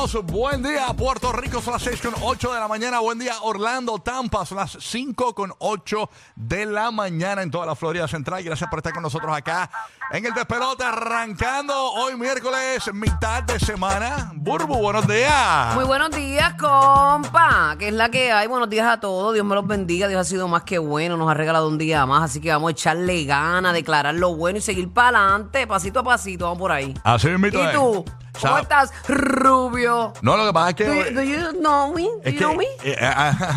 Buen día Puerto Rico, son las 6 con 8 de la mañana. Buen día Orlando, Tampa, son las 5 con 8 de la mañana en toda la Florida Central. Gracias por estar con nosotros acá en el despelote, arrancando hoy miércoles, mitad de semana. Burbu, buenos días. Muy buenos días, compa. Que es la que hay. Buenos días a todos. Dios me los bendiga. Dios ha sido más que bueno. Nos ha regalado un día más. Así que vamos a echarle ganas, declarar lo bueno y seguir para adelante, pasito a pasito. Vamos por ahí. Así mismo ¿Y tú? ¿Cómo estás, Rubio? No, lo que pasa es que... Do you, do you know me? Do es you que know me? eh,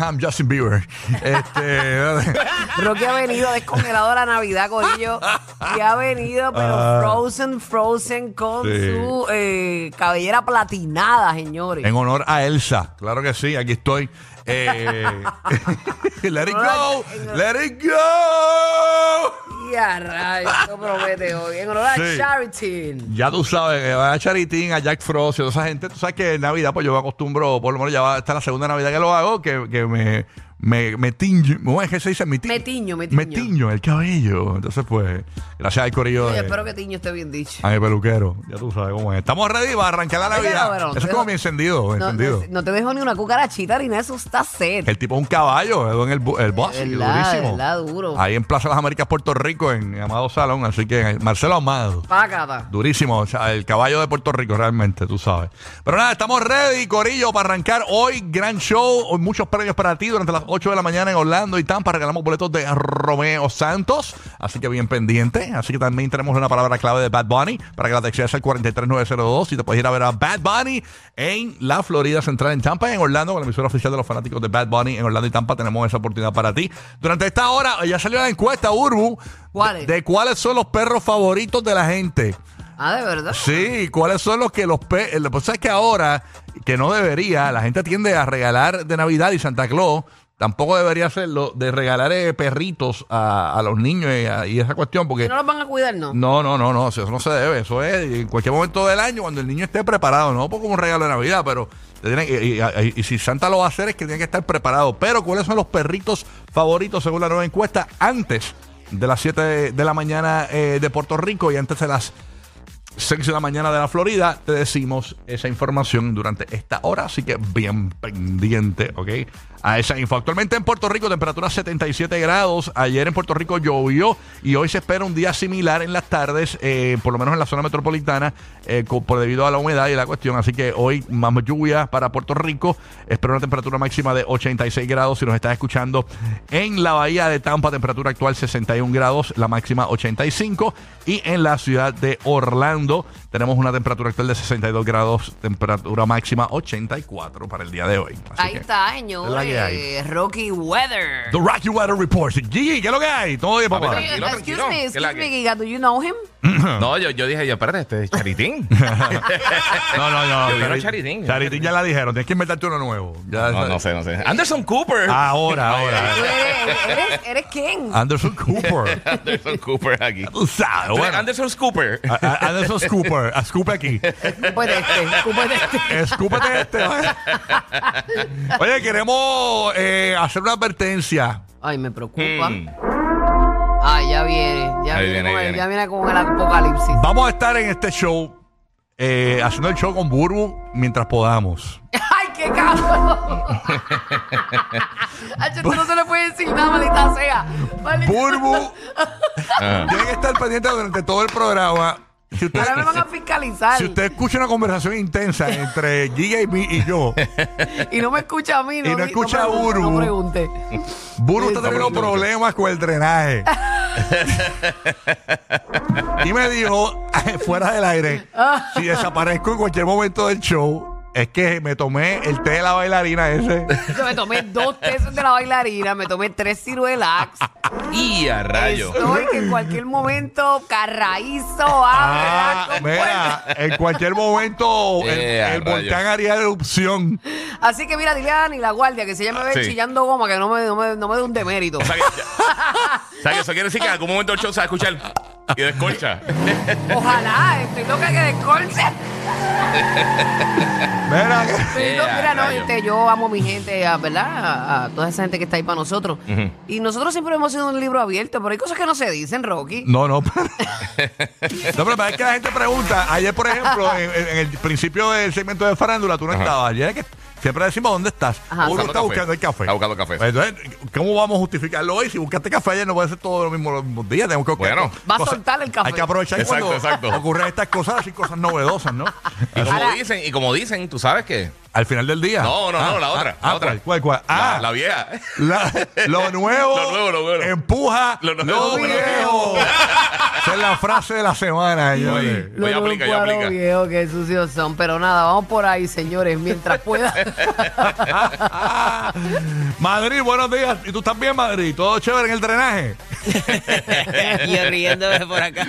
I'm Justin Bieber. Este, Rocky ha venido descongelado la Navidad, Corillo. Y ha venido, pero Ah. frozen, frozen con Sí. su eh, cabellera platinada, señores. en honor a Elsa, claro que sí, aquí estoy. Eh, let it go, let it go. Y a rayos, esto promete hoy. En honor a Sí. Charity. Ya tú sabes, que va a Charitín, a Jack Frost y toda esa gente. Tú sabes que en Navidad, pues yo me acostumbro, por lo menos ya va a estar la segunda Navidad que lo hago, que, que me, me, me tiño. ¿Cómo es que se dice? Me, ti- Me tiño, me tiño. Me tiño el cabello. Entonces, pues, gracias al corillo Oye, de, espero que Tiño esté bien dicho. a mi peluquero. Ya tú sabes cómo es. Estamos ready para arrancar la Oye, Navidad. Eso es como mi encendido, No, encendido. no, no te dejo ni una cucarachita ni nada, eso está sed. El tipo es un caballo, en el, bu- el boss, Verdad, durísimo. verdad, duro. Ahí en Plaza Las Américas, Puerto Rico, en Amado Salón. Así que Marcelo Amado. Pácata. Durísimo, o sea, el caballo de Puerto Rico realmente, tú sabes. Pero nada, estamos ready, Corillo, para arrancar hoy. Gran show, hoy muchos premios para ti durante las 8 de la mañana en Orlando y Tampa. Regalamos boletos de Romeo Santos, así que bien pendiente. Así que también tenemos una palabra clave de Bad Bunny para que la textees al 43902 y te puedes ir a ver a Bad Bunny en la Florida Central en Tampa, en Orlando, con la emisora oficial de los fanáticos de Bad Bunny en Orlando y Tampa. Tenemos esa oportunidad para ti. Durante esta hora ya salió la encuesta, Urbu, ¿Cuáles? de cuáles son los perros favoritos de la gente. Ah, de verdad. Sí, ¿cuáles son los que los pe Lo que pasa es que ahora, que no debería, la gente tiende a regalar de Navidad y Santa Claus. Tampoco debería hacerlo de regalar eh, perritos a, a los niños y, a- y esa cuestión, porque Si no los van a cuidar, no. no, no, no, no, eso no se debe. Eso es en cualquier momento del año cuando el niño esté preparado, no como un regalo de Navidad, pero y, y- y si Santa lo va a hacer es que tiene que estar preparado. Pero ¿cuáles son los perritos favoritos según la nueva encuesta antes de las 7 de, la mañana eh, de Puerto Rico y antes de las 6 de la mañana de la Florida, te decimos esa información durante esta hora, así que bien pendiente, ¿ok? A esa info. Actualmente en Puerto Rico, temperatura 77 grados. Ayer en Puerto Rico llovió y hoy se espera un día similar en las tardes, eh, por lo menos en la zona metropolitana, eh, por debido a la humedad y la cuestión. Así que hoy más lluvia para Puerto Rico. Espero una temperatura máxima de 86 grados. Si nos estás escuchando en la bahía de Tampa, temperatura actual 61 grados, la máxima 85. Y en la ciudad de Orlando tenemos una temperatura actual de 62 grados, temperatura máxima 84 para el día de hoy. Así Ahí que- está, señores. Rocky Weather. The Rocky Weather Report. Gigi, ¿qué es lo que hay? Todo bien, papá. Excuse me. Giga, do you know him? No, yo, yo dije, yo, espérate, este es Charitín. No, no, no. Yo quiero Chari- Charitín. Charitín ya la dijeron. Tienes que inventarte uno nuevo. Ya, No, no sé, no sé. Anderson Cooper. Ahora, ahora. Eres, quién? Anderson Cooper. Anderson Cooper aquí. Tú sabes, bueno. Anderson a- Anderson Scooper. A Scoop aquí. Escúpete este, escúpete este. Escúpete este. Oye, queremos eh, hacer una advertencia. Ay, me preocupa. Mm. Ay, ya viene. Ya Ahí viene, viene, con ahí el, viene. ya viene con el apocalipsis. Vamos a estar en este show, eh, haciendo el show con Burbu mientras podamos. ¡Ay, qué cabrón! Ay, no se le puede decir nada, maldita sea. Maldita- Burbu Ah. tiene que estar pendiente durante todo el programa. Si usted, Ahora me van a fiscalizar. si usted escucha una conversación intensa entre Giga y, mí y yo, Y no me escucha a mí. No, Y no escucha a pregunte, Uru. No pregunte. Burbu está teniendo problemas con el drenaje. y me dijo, fuera del aire, si desaparezco en cualquier momento del show, es que me tomé el té de la bailarina ese. Yo me tomé dos tesos de la bailarina, me tomé tres ciruelax. Y a rayo. Estoy que en cualquier momento carraízo, Ah, abre. mira, en cualquier momento el, Eh, el volcán haría erupción. Así que mira, dile a Dani la guardia que si ella me ve Sí. chillando goma, que no me, no me, no me dé un demérito. O sea, que, o sea, que eso quiere decir que en algún momento el show se va a escuchar y descolcha. Ojalá, estoy loca que descolce. Mira, Pero, Eh, mira, no, este, yo amo a mi gente, a, ¿verdad? A, a toda esa gente que está ahí para nosotros. Y nosotros siempre hemos sido un libro abierto, pero hay cosas que no se dicen, Rocky. No, no, pero. no, pero es que la gente pregunta. Ayer, por ejemplo, en, en el principio del segmento de farándula, tú no Ajá. estabas. Ayer es que siempre decimos dónde estás. Ajá. Uno está buscando el café. Está buscando café. Entonces, ¿cómo vamos a justificarlo hoy? Si buscaste café ayer, no puede ser todo lo mismo los mismos días. Tenemos que Bueno. Va a cosas- soltar el café. Hay que aprovechar Exacto, cuando exacto. ocurren estas cosas, así cosas novedosas, ¿no? Y como dicen, y como dicen, tú sabes que. Al final del día. No, no, no, la otra, Ah, la otra. ¿Cuál, cuál, cuál? Ah, La, la vieja. La- lo nuevo, Lo nuevo, lo nuevo. empuja Lo lo, nuevo, lo viejo. Esa es la frase de la semana, señores. Lo ya aplica, ya aplica. viejo, qué sucios son. Pero nada, vamos por ahí, señores, mientras pueda. Madrid, buenos días. ¿Y tú estás bien, Madrid? ¿Todo chévere en el drenaje? Yo riéndome por acá.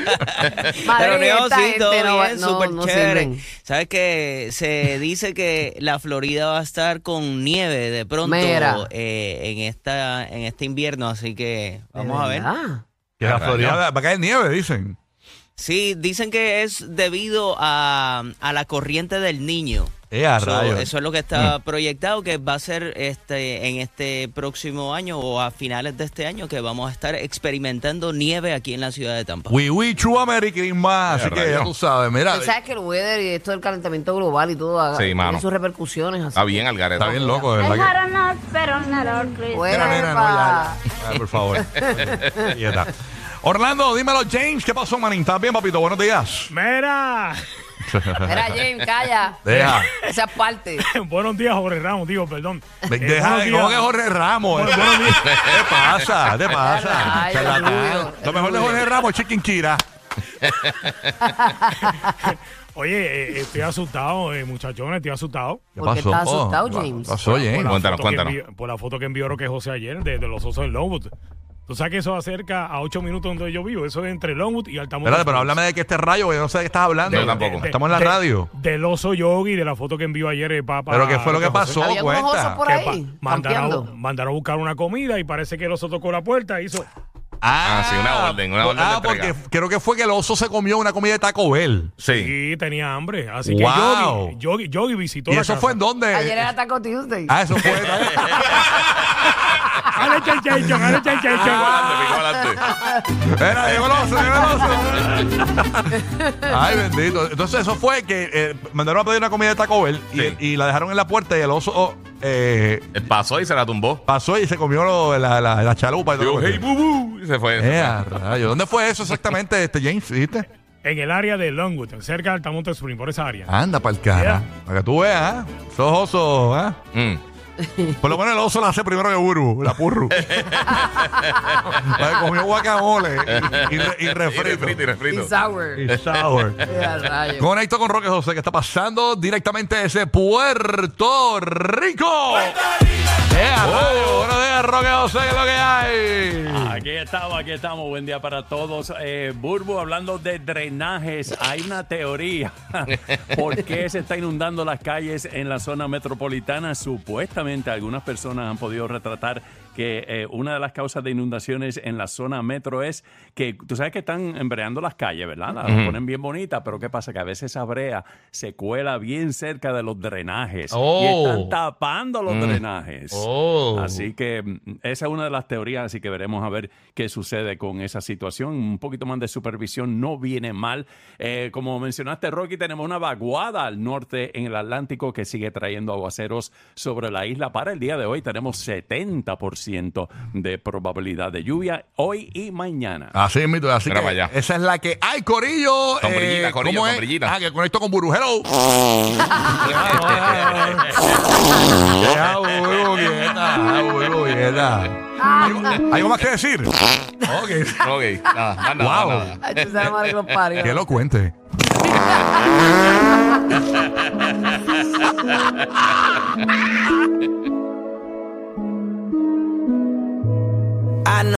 Madre, Pero no, sí, todo no bien, no- súper no chévere. sirven. ¿Sabes que Se dice que la Florida va a estar con nieve de pronto Mira. eh, en esta en este invierno, así que vamos a ver. Que la. Florida va a caer nieve, dicen. Sí, dicen que es debido a, a la corriente del niño. Eh, a So, rayos. eso es lo que está proyectado que va a ser este en este próximo año o a finales de este año que vamos a estar experimentando nieve aquí en la ciudad de Tampa. We we true American más. Eh, Así que ya tú sabes, mira. Tú sabes que el weather y esto del calentamiento global y todo Sí, tiene sus repercusiones así. Está bien, Algarete. Está bien loco, de verdad. pero que- nena, no, ya. Ah, por favor. Ya está. Orlando, dímelo, James. ¿Qué pasó, manín? ¿Estás bien, papito? Buenos días. Mira, Mira, James, calla. Deja. Esa es parte. buenos días, Jorge Ramos, digo, perdón. De- Eh, Deja, buenos ¿Cómo que Jorge Ramos? Bueno, buenos días. ¿Qué pasa? ¿Qué te pasa? Ay, Charlatán. Rubio, Lo mejor de. Jorge Ramos es Chicken. Oye, eh, estoy asustado, eh, muchachones, estoy asustado. ¿Por qué estás asustado, Oh, James? ¿Qué pasó, James? Por la Cuéntanos, foto que cuéntanos. envió- por la foto que envió Roque José ayer de, de los osos de Longwood. Tú sabes que eso acerca a 8 minutos donde yo vivo. Eso es entre Longwood y Altamonte. Espérate, pero háblame de que este rayo, que yo no sé de qué estás hablando. Yo tampoco. Estamos en la radio. Del oso yogi, de la foto que envió ayer el Papa. Pero ¿qué fue lo que pasó? Había unos cuenta. osos por ahí, pa- mandaron, campeando. mandaron a buscar una comida y parece que el oso tocó la puerta y hizo. Ah, sí, una orden, una orden de Ah, entrega. porque creo que fue que el oso se comió una comida de Taco Bell. Sí. Y tenía hambre. Así que Wow. Yogi, Yogi, Yogi visitó ¿Y la eso casa. fue en dónde? Ayer era Taco Tuesday. Ah, eso fue. ¡Ale, chan, chan, chan, ale, chan, chan, Pico chan! adelante, pico adelante. Era, llegó el oso, llegó el oso. Ay, bendito. Entonces, eso fue que eh, mandaron a pedir una comida de Taco Bell y, Sí. y la dejaron en la puerta y el oso oh, eh, Él pasó y se la tumbó. pasó y se comió lo- la, la, la chalupa. Y todo Digo, hey, bubu. Y se fue. Eh, a rayos. ¿Dónde fue eso exactamente, este James? ¿Viste? En el área de Longwood, cerca de Altamonte Spring, por esa área. Anda para el cara. Yeah. Para que tú veas, ¿ah? Esos osos, ¿ah? Mm. Por lo menos el oso la hace primero que Buru, la purru. Vale, comió guacamole y, y, re- y Y refrito. refrito, y Y refrito. sour. Y sour. A rayos. Conecto con Roque José, que está pasando directamente desde Puerto Rico. ¡Eh, rayos! Buenos días, Roque José, ¿qué es lo que hay? Aquí estamos, aquí estamos. Buen día para todos. Eh, Burbu, hablando de drenajes, hay una teoría. ¿Por qué se está inundando las calles en la zona metropolitana? Supuestamente algunas personas han podido retratar que eh, una de las causas de inundaciones en la zona metro es que tú sabes que están embreando las calles, ¿verdad? Las ponen bien bonitas, pero ¿qué pasa? Que a veces esa brea se cuela bien cerca de los drenajes Oh. y están tapando los drenajes. Oh. Así que mm, esa es una de las teorías, así que veremos a ver qué sucede con esa situación. Un poquito más de supervisión no viene mal. Eh, como mencionaste, Rocky, tenemos una vaguada al norte en el Atlántico que sigue trayendo aguaceros sobre la isla. Para el día de hoy tenemos 70% de probabilidad de lluvia hoy y mañana. Así es, mito. Así Mira que para allá. esa es la que hay, Corillo. Sombrillita, Eh, Corillo, ¿cómo es? sombrillita. Ah, que conecto con Buru. Hello. Deja Buru quieta, deja Buru quieta. ¿Algo, algo más que decir? Ok. Ok, nada, más nada, Wow. más nada. Ay, tú sabes, madre, que los parió. Que lo cuente.